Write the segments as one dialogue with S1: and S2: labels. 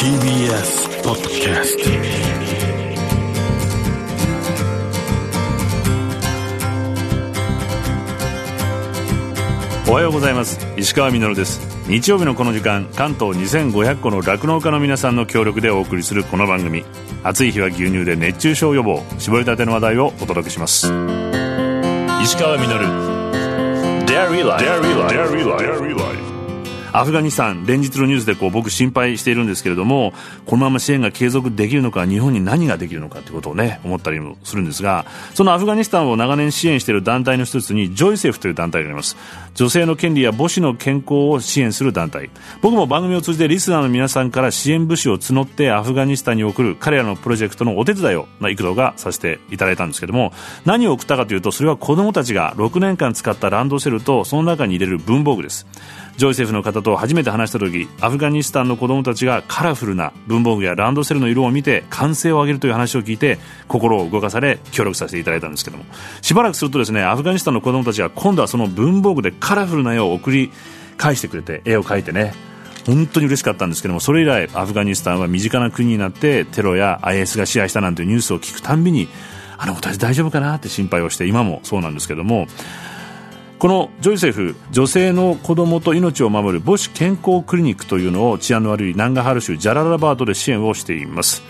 S1: TBS ポッドキャスト
S2: おはようございます。石川みです。日曜日のこの時間関東2500個の酪農家の皆さんの協力でお送りするこの番組。暑い日は牛乳で熱中症予防。絞りたての話題をお届けします。石川み Dairy Life アフガニスタン、連日のニュースでこう僕心配しているんですけれども、このまま支援が継続できるのか、日本に何ができるのかということをね、思ったりもするんですが、そのアフガニスタンを長年支援している団体の一つに、ジョイセフという団体があります。女性の権利や母子の健康を支援する団体。僕も番組を通じてリスナーの皆さんから支援物資を募ってアフガニスタンに送る彼らのプロジェクトのお手伝いを、幾度かさせていただいたんですけども、何を送ったかというと、それは子供たちが6年間使ったランドセルと、その中に入れる文房具です。ジョイセフの方と初めて話した時アフガニスタンの子供たちがカラフルな文房具やランドセルの色を見て歓声を上げるという話を聞いて心を動かされ協力させていただいたんですけども。しばらくするとですねアフガニスタンの子供たちが今度はその文房具でカラフルな絵を送り返してくれて絵を描いてね。本当に嬉しかったんですけどもそれ以来アフガニスタンは身近な国になってテロや IS が支配したなんていうニュースを聞くたんびにあの子たち大丈夫かなって心配をして今もそうなんですけどもこのジョイセフ女性の子供と命を守る母子健康クリニックというのを治安の悪いナンガハル州ジャララバードで支援をしています。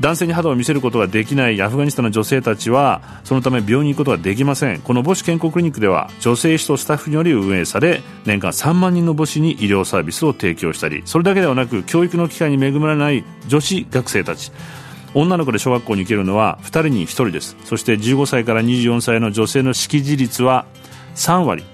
S2: 男性に肌を見せることができないアフガニスタンの女性たちはそのため病院に行くことができません。この母子健康クリニックでは女性医師とスタッフにより運営され年間3万人の母子に医療サービスを提供したりそれだけではなく教育の機会に恵まれない女子学生たち。女の子で小学校に行けるのは2人に1人です。そして15歳から24歳の女性の識字率は3割。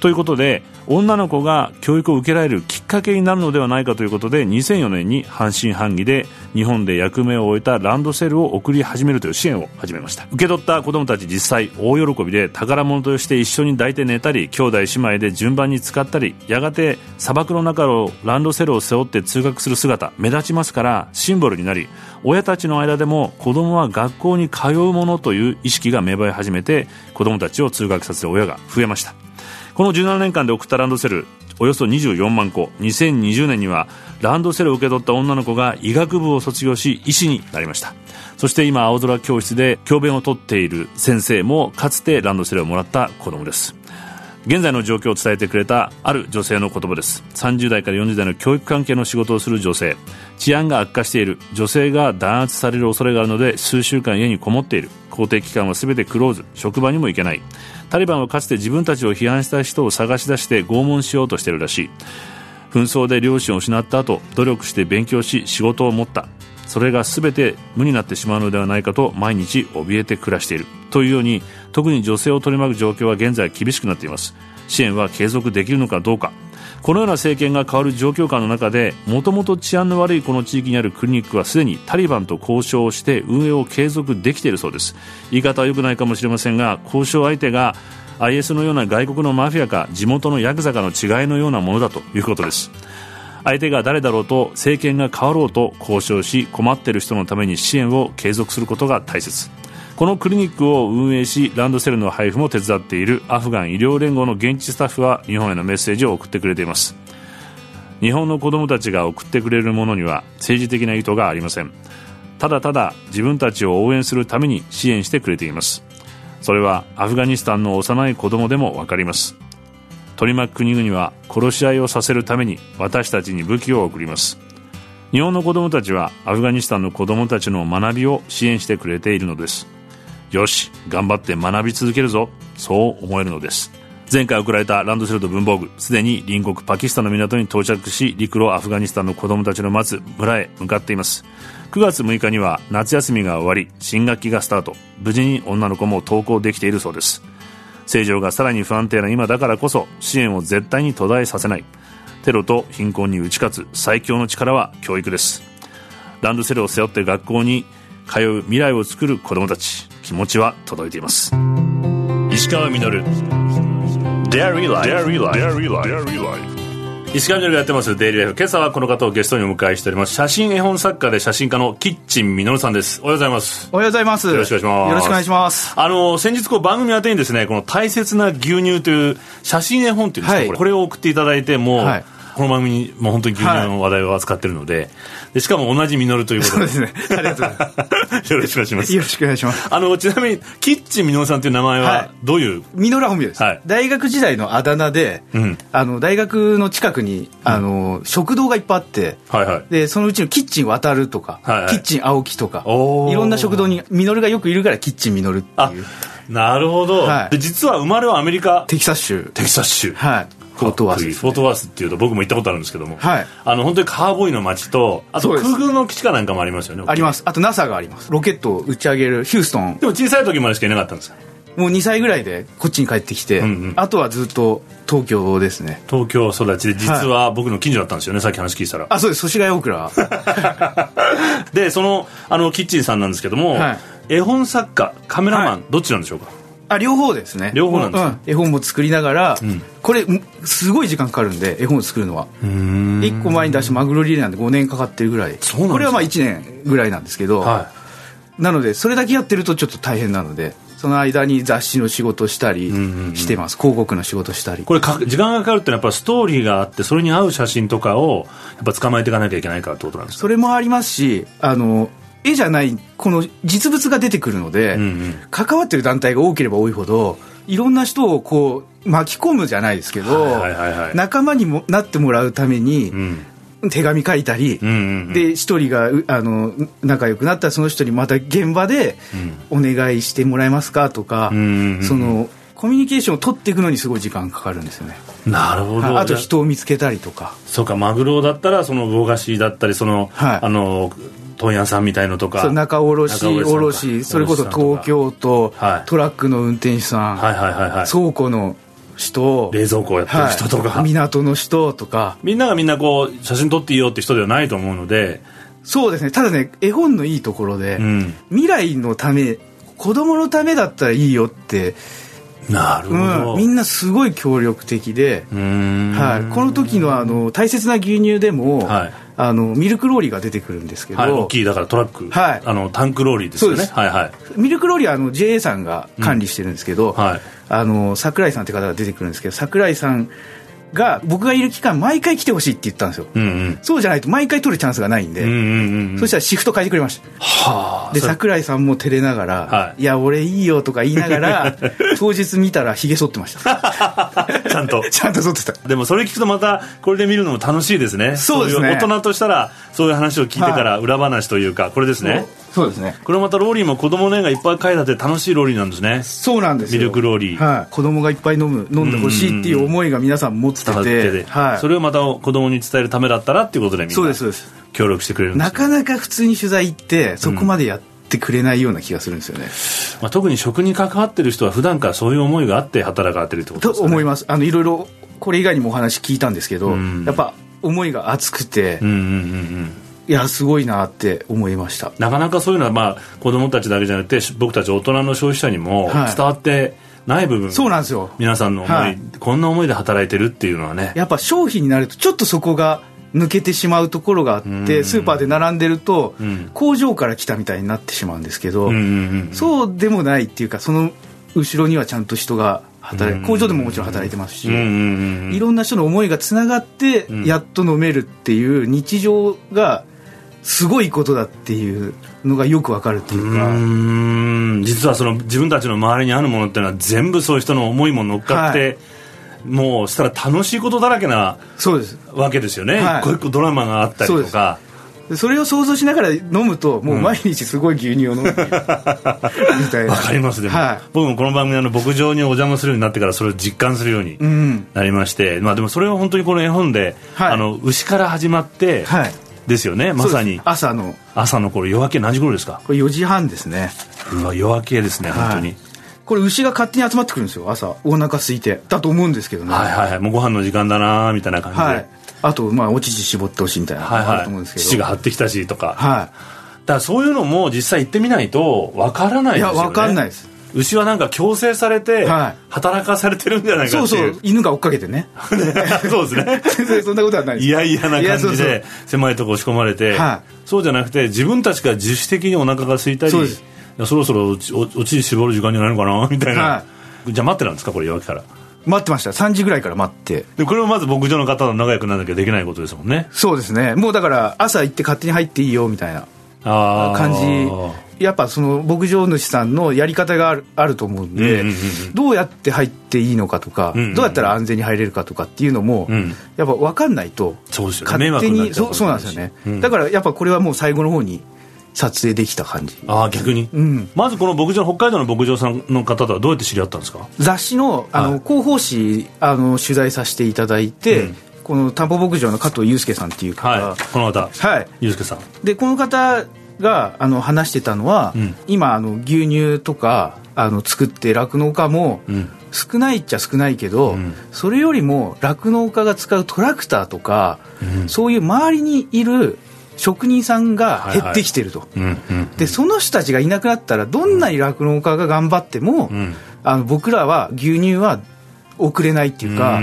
S2: ということで女の子が教育を受けられるきっかけになるのではないかということで2004年に半信半疑で日本で役目を終えたランドセルを送り始めるという支援を始めました。受け取った子どもたち実際大喜びで宝物として一緒に抱いて寝たり兄弟姉妹で順番に使ったりやがて砂漠の中をランドセルを背負って通学する姿目立ちますからシンボルになり親たちの間でも子供は学校に通うものという意識が芽生え始めて子供たちを通学させる親が増えました。この17年間で送ったランドセルおよそ24万個。2020年にはランドセルを受け取った女の子が医学部を卒業し医師になりました。そして今青空教室で教鞭をとっている先生もかつてランドセルをもらった子供です。現在の状況を伝えてくれたある女性の言葉です。30代から40代の教育関係の仕事をする女性。治安が悪化している。女性が弾圧される恐れがあるので数週間家にこもっている。公的機関は全てクローズ。職場にも行けない。タリバンはかつて自分たちを批判した人を探し出して拷問しようとしているらしい。紛争で両親を失った後努力して勉強し仕事を持った。それが全て無になってしまうのではないかと毎日怯えて暮らしている。というように特に女性を取り巻く状況は現在厳しくなっています。支援は継続できるのかどうか。このような政権が変わる状況下の中でもともと治安の悪いこの地域にあるクリニックはすでにタリバンと交渉をして運営を継続できているそうです。言い方は良くないかもしれませんが交渉相手が IS のような外国のマフィアか地元のヤクザかの違いのようなものだということです。相手が誰だろうと政権が変わろうと交渉し困っている人のために支援を継続することが大切。このクリニックを運営しランドセルの配布も手伝っているアフガン医療連合の現地スタッフは日本へのメッセージを送ってくれています。日本の子供たちが送ってくれるものには政治的な意図がありません。ただただ自分たちを応援するために支援してくれています。それはアフガニスタンの幼い子供でも分かります。取り巻く国々は殺し合いをさせるために私たちに武器を送ります。日本の子供たちはアフガニスタンの子供たちの学びを支援してくれているのです。よし頑張って学び続けるぞ。そう思えるのです。前回送られたランドセルと文房具すでに隣国パキスタンの港に到着し陸路アフガニスタンの子供たちの待つ村へ向かっています。9月6日には夏休みが終わり新学期がスタート。無事に女の子も登校できているそうです。政情がさらに不安定な今だからこそ支援を絶対に途絶えさせない。テロと貧困に打ち勝つ最強の力は教育です。ランドセルを背負って学校に通う未来を作る子供たち。気持ちは届いています。石川稔。Dairy Life 石川稔がやってますデイリーライフ。今朝はこの方をゲストにお迎えしております。写真絵本作家で写真家のキッチンみのるさんです。おはようございます。
S3: おはようございます。
S2: よろしくお願いします。
S3: よろしくお願いします。
S2: あの先日こう番組宛てにですねこの大切な牛乳という写真絵本っていうんですか、はい、これを送っていただいてもう、はいこの番組にもう本当に牛乳の話題を扱ってるので,、でしかも同じミノルということで。
S1: そうですね。ありがとうございます。
S2: よろしくお願いします。
S1: よろしくお願いします。
S2: あのちなみにキッチンミノルさんという名前
S1: は
S2: はい。どういう、
S1: ミノルは本名です、
S2: はい。
S1: 大学時代のあだ名で、
S2: うん。
S1: あの大学の近くにあの食堂がいっぱいあって
S2: はいはい。
S1: でそのうちのキッチン渡るとか、
S2: はいはい。
S1: キッチン青木とかいろんな食堂にミノルがよくいるからキッチンミノルって
S2: あ
S1: いう。
S2: なるほど、
S1: はい。
S2: で実は生まれはアメリカ？
S1: テキサス州。
S2: テキサス州。
S1: はいフォートワースです
S2: フォートワースっていうと僕も行ったことあるんですけども、
S1: はい。
S2: あの本当にカーボーイの街とあと空軍の基地かなんかもありますよね
S1: あります。あと NASA があります。ロケットを打ち上げるヒューストン。
S2: でも小さい時までしかいなかったんですよ。
S1: もう2歳ぐらいでこっちに帰ってきて、
S2: んうん。
S1: あとはずっと東京ですね。
S2: 東京育ちで実は僕の近所だったんですよね、さっき話聞いたら。
S1: あそうです。祖師ヶ谷大倉
S2: でそのあのキッチンさんなんですけども、
S1: はい。
S2: 絵本作家カメラマン、
S1: はい。
S2: どっちなんでしょうか？
S1: あ両方ですね。
S2: 両方なんですか
S1: うん。絵本も作りながら、
S2: ん。
S1: これんすごい時間かかるんで絵本を作るのは。1個前に出したマグロリレーなんで5年かかってるぐらい。これはまあ1年ぐらいなんですけど、
S2: は
S1: なのでそれだけやってるとちょっと大変なのでその間に雑誌の仕事したりしてます、広告の仕事したり。
S2: いこれか時間がかかるってのはやっぱストーリーがあってそれに合う写真とかをやっぱ捕まえていかなきゃいけないからってことなんですか？
S1: それもありますしあの絵じゃないこの実物が出てくるので、
S2: うんうん。
S1: 関わってる団体が多ければ多いほどいろんな人をこう巻き込むじゃないですけど、仲間にもなってもらうために
S2: うん。
S1: 手紙書いたり、で一人がうあの仲良くなったらその人にまた現場でお願いしてもらえますかとか、そのコミュニケーションを取っていくのにすごい時間かかるんですよね、
S2: なるほど、
S1: はいあと人を見つけたりとか。
S2: そうかマグロだったらその魚菓子だったりその、
S1: はい。
S2: あの問屋さんみたいのとか。
S1: そう仲卸
S2: 仲卸
S1: それこそ東京都、
S2: はい。
S1: トラックの運転手さん、
S2: はいはいはいはい。
S1: 倉庫の人。
S2: 冷蔵庫をやってる人とか、
S1: はい。港の人とか。
S2: みんながみんなこう写真撮っていいよって人ではないと思うので、
S1: そうですね。ただね絵本のいいところで、
S2: うん、
S1: 未来のため子供のためだったらいいよって、
S2: なるほど、
S1: うん、みんなすごい協力的で、はい、この時のあの大切な牛乳でも、
S2: はい
S1: あのミルクローリーが出てくるんですけど、
S2: はい、大きいだからトラック、
S1: はい。
S2: あのタンクローリーですよね。はいはい。
S1: ミルクローリーはあの JA さんが管理してるんですけど、
S2: はい。
S1: あの桜井さんって方が出てくるんですけど桜井さんが僕がいる期間毎回来てほしいって言ったんですよ、
S2: うんうん。
S1: そうじゃないと毎回取るチャンスがないんで、
S2: うんうんうんうん
S1: そしたらシフト変えてくれました。
S2: はあ。
S1: で桜井さんも照れながら「
S2: はい。
S1: い、や俺いいよ」とか言いながら 当日見たらひげ剃ってました。
S2: ちゃんと。
S1: ちゃんと剃ってた。
S2: でもそれ聞くとまたこれで見るのも楽しいですね。
S1: そうですね。
S2: い大人としたらそういう話を聞いてから裏話というかこれですね
S1: そうですね。
S2: これまたローリーも子供の絵がいっぱい描いてあって楽しいローリーなんですね。
S1: そうなんですよ。
S2: ミルクローリー。
S1: はい、子供がいっぱい飲む飲んでほしいっていう思いが皆さん持って
S2: て。て、
S1: て。はい、
S2: それをまた子供に伝えるためだったらっていうことでみん
S1: そう
S2: な
S1: ですそうです。
S2: 協力してくれるんです
S1: なかなか普通に取材行ってそこまでやってくれないような気がするんですよね、
S2: まあ、特に食に関わってる人は普段からそういう思いがあって働かれてるってこと
S1: と
S2: ですかね。
S1: 思います。あのいろいろこれ以外にもお話聞いたんですけど、
S2: うん。
S1: やっぱ思いが熱くて、
S2: うんうんうんうん
S1: いやすごいなって思いました。
S2: なかなかそういうのはまあ子供たちだけじゃなくて僕たち大人の消費者にも
S1: はい。
S2: 伝わってない部分、
S1: そうなんですよ。
S2: 皆さんの思い、
S1: はい。
S2: こんな思いで働いてるっていうのはね。
S1: やっぱ商品になるとちょっとそこが抜けてしまうところがあって、
S2: うん。
S1: スーパーで並んでると、
S2: ん。
S1: 工場から来たみたいになってしまうんですけど、
S2: うんうんうん
S1: そうでもないっていうかその後ろにはちゃんと人が働い
S2: うん。
S1: 工場でももちろん働いてますし、
S2: うんうんうん
S1: いろんな人の思いがつながって
S2: ん。
S1: やっと飲めるっていう日常がすごいことだっていうのがよくわかるっていうか、
S2: うーん。実はその自分たちの周りにあるものっていうのは全部そういう人の思いも乗っかって、もうしたら楽しいことだらけな
S1: そうです。
S2: わけですよね、
S1: はい。
S2: 一個一個ドラマがあったりとか。
S1: でそれを想像しながら飲むともう毎日すごい牛乳を飲むう。みたいな。
S2: わかりますでも、
S1: はい。
S2: 僕もこの番組あの牧場にお邪魔するようになってからそれを実感するように
S1: うん。
S2: なりまして、まあでもそれは本当にこの絵本で、
S1: はい。
S2: あの牛から始まって、
S1: はい
S2: ですよねまさに。
S1: 朝の。
S2: 朝の頃夜明け何時頃ですか？
S1: これ4時半ですね。
S2: うわ夜明けですね本当に、
S1: はいこれ牛が勝手に集まってくるんですよ朝。お腹空いて。だと思うんですけどね。
S2: はいはいはい。もうご飯の時間だなーみたいな感じで、
S1: はい。あとまあお乳絞ってほしいみたいなの
S2: はい
S1: があると思うんですけど、
S2: はい父が張ってきたしとか、だか
S1: は
S2: らそういうのも実際行ってみないとわからない
S1: いい
S2: ですよね。
S1: やわかんないです
S2: 牛はなんか強制されて
S1: はい。
S2: 働かされてるんじゃないか
S1: そうそ
S2: っていう。
S1: う犬が追っかけてね。
S2: そうですね。
S1: 全 然そんなことはないいやそうそう。
S2: じで狭いとこ押し込まれて、
S1: は
S2: そうじゃなくて自分たちが自主的にお腹が空いたり
S1: そ
S2: ろそろおち絞る時間じゃないのかな？みたいな、
S1: は
S2: じゃあ待ってなんですか？これ夜明けから。
S1: 待ってました。3時ぐらいから待って。
S2: でこれもまず牧場の方と仲良くならなきゃできないことですもんね。
S1: そうですね。もうだから朝行って勝手に入っていいよみたいな。感じやっぱその牧場主さんのやり方があるあると思うんで、どうやって入っていいのかとか、どうやったら安全に入れるかとかっていうのも、うん、やっぱ分かんないと
S2: そうですよ、
S1: ね、勝手にそうそうなんですよね、うん、だからやっぱこれはもう最後の方に撮影できた感じ。
S2: ああ逆に、うん、まずこの牧場北海道の牧場さんの方とはどうやって知り合ったんですか？
S1: 雑誌のあの、はい、広報誌あの取材させていただいて、うん。この田んぼ牧場の加藤祐介さんっていう方、
S2: はい、この方、
S1: はい、
S2: 祐介さん。
S1: でこの方があの話してたのは、うん、今あの牛乳とかあの作って酪農家も、少ないっちゃ少ないけど、うん、それよりも酪農家が使うトラクターとか、うん、そういう周りにいる職人さんが減ってきてると、でその人たちがいなくなったらどんなに酪農家が頑張っても、あの僕らは牛乳は送れないっていうか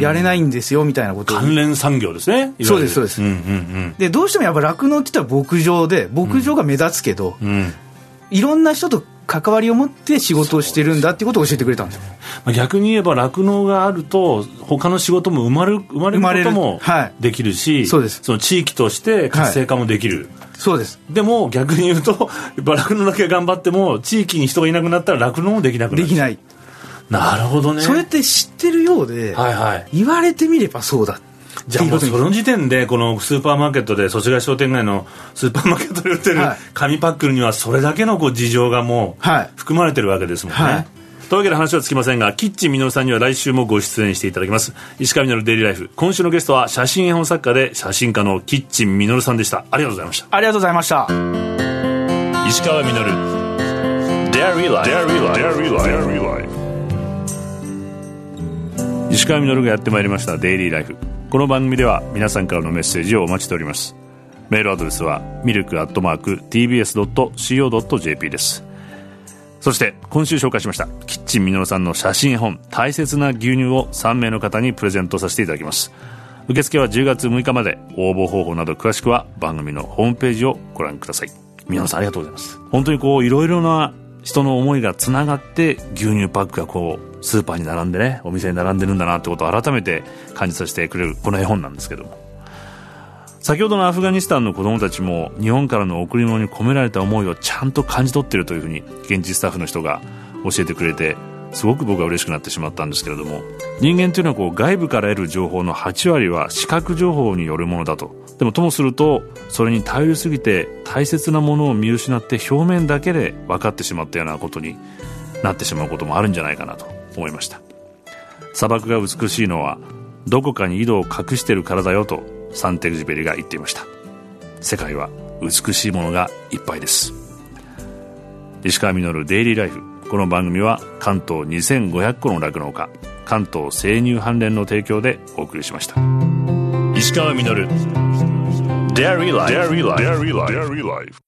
S1: やれないんですよみたいなこと
S2: 関連産業ですね。
S1: そうですそうです、うんうんうん、でどうしてもやっぱ酪農って言ったら牧場で牧場が目立つけど、うん、いろんな人と関わりを持って仕事をしてるんだっていうことを教えてくれたんですよ、
S2: まあ、逆に言えば酪農があると他の仕事も生まれる生まれることもできるし、はい、
S1: そうです。
S2: その地域として活性化もできる、はい
S1: そうです。
S2: でも逆に言うと酪農だけ頑張っても地域に人がいなくなったら酪農もできなくなる。
S1: できない
S2: なるほどね。
S1: それって知ってるようで、はいはい、言われてみればそうだ。
S2: じゃあもうその時点でこのスーパーマーケットで祖師ヶ商店街のスーパーマーケットで売ってる紙パックにはそれだけのこう事情がもう含まれてるわけですもんね、はい、というわけで話はつきませんがキッチンみのるさんには来週もご出演していただきます。石川みのるデイリーライフ。今週のゲストは写真絵本作家で写真家のキッチンみのるさんでした。ありがとうございました。
S1: ありがとうございました。
S2: 石川みのる Dairy Life Dairy Life 石川稔がやってまいりましたデイリーライフこの番組では皆さんからのメッセージをお待ちしております。メールアドレスはミルクアットマーク TBS.CO.JP です。そして今週紹介しましたキッチンみのるさんの写真絵本大切な牛乳を3名の方にプレゼントさせていただきます。受付は10月6日まで。応募方法など詳しくは番組のホームページをご覧ください。皆さんありがとうございます。本当にこういろいろな人の思いがつながって牛乳パックがこうスーパーに並んでねお店に並んでるんだなってことを改めて感じさせてくれるこの絵本なんですけども。先ほどのアフガニスタンの子供たちも日本からの贈り物に込められた思いをちゃんと感じ取ってるというふうに現地スタッフの人が教えてくれてすごく僕は嬉しくなってしまったんですけれども。人間というのはこう外部から得る情報の8割は視覚情報によるものだと。でもともするとそれに頼りすぎて大切なものを見失って表面だけで分かってしまったようなことになってしまうこともあるんじゃないかなと。思いました砂漠が美しいのはどこかに井戸を隠してるからだよとサンテグジュベリが言っていました世界は美しいものがいっぱいです石川稔デイリーライフこの番組は関東2500個の酪農家関東生乳関連の提供でお送りしました石川稔 Dairy Life. Dairy Life. Dairy Life.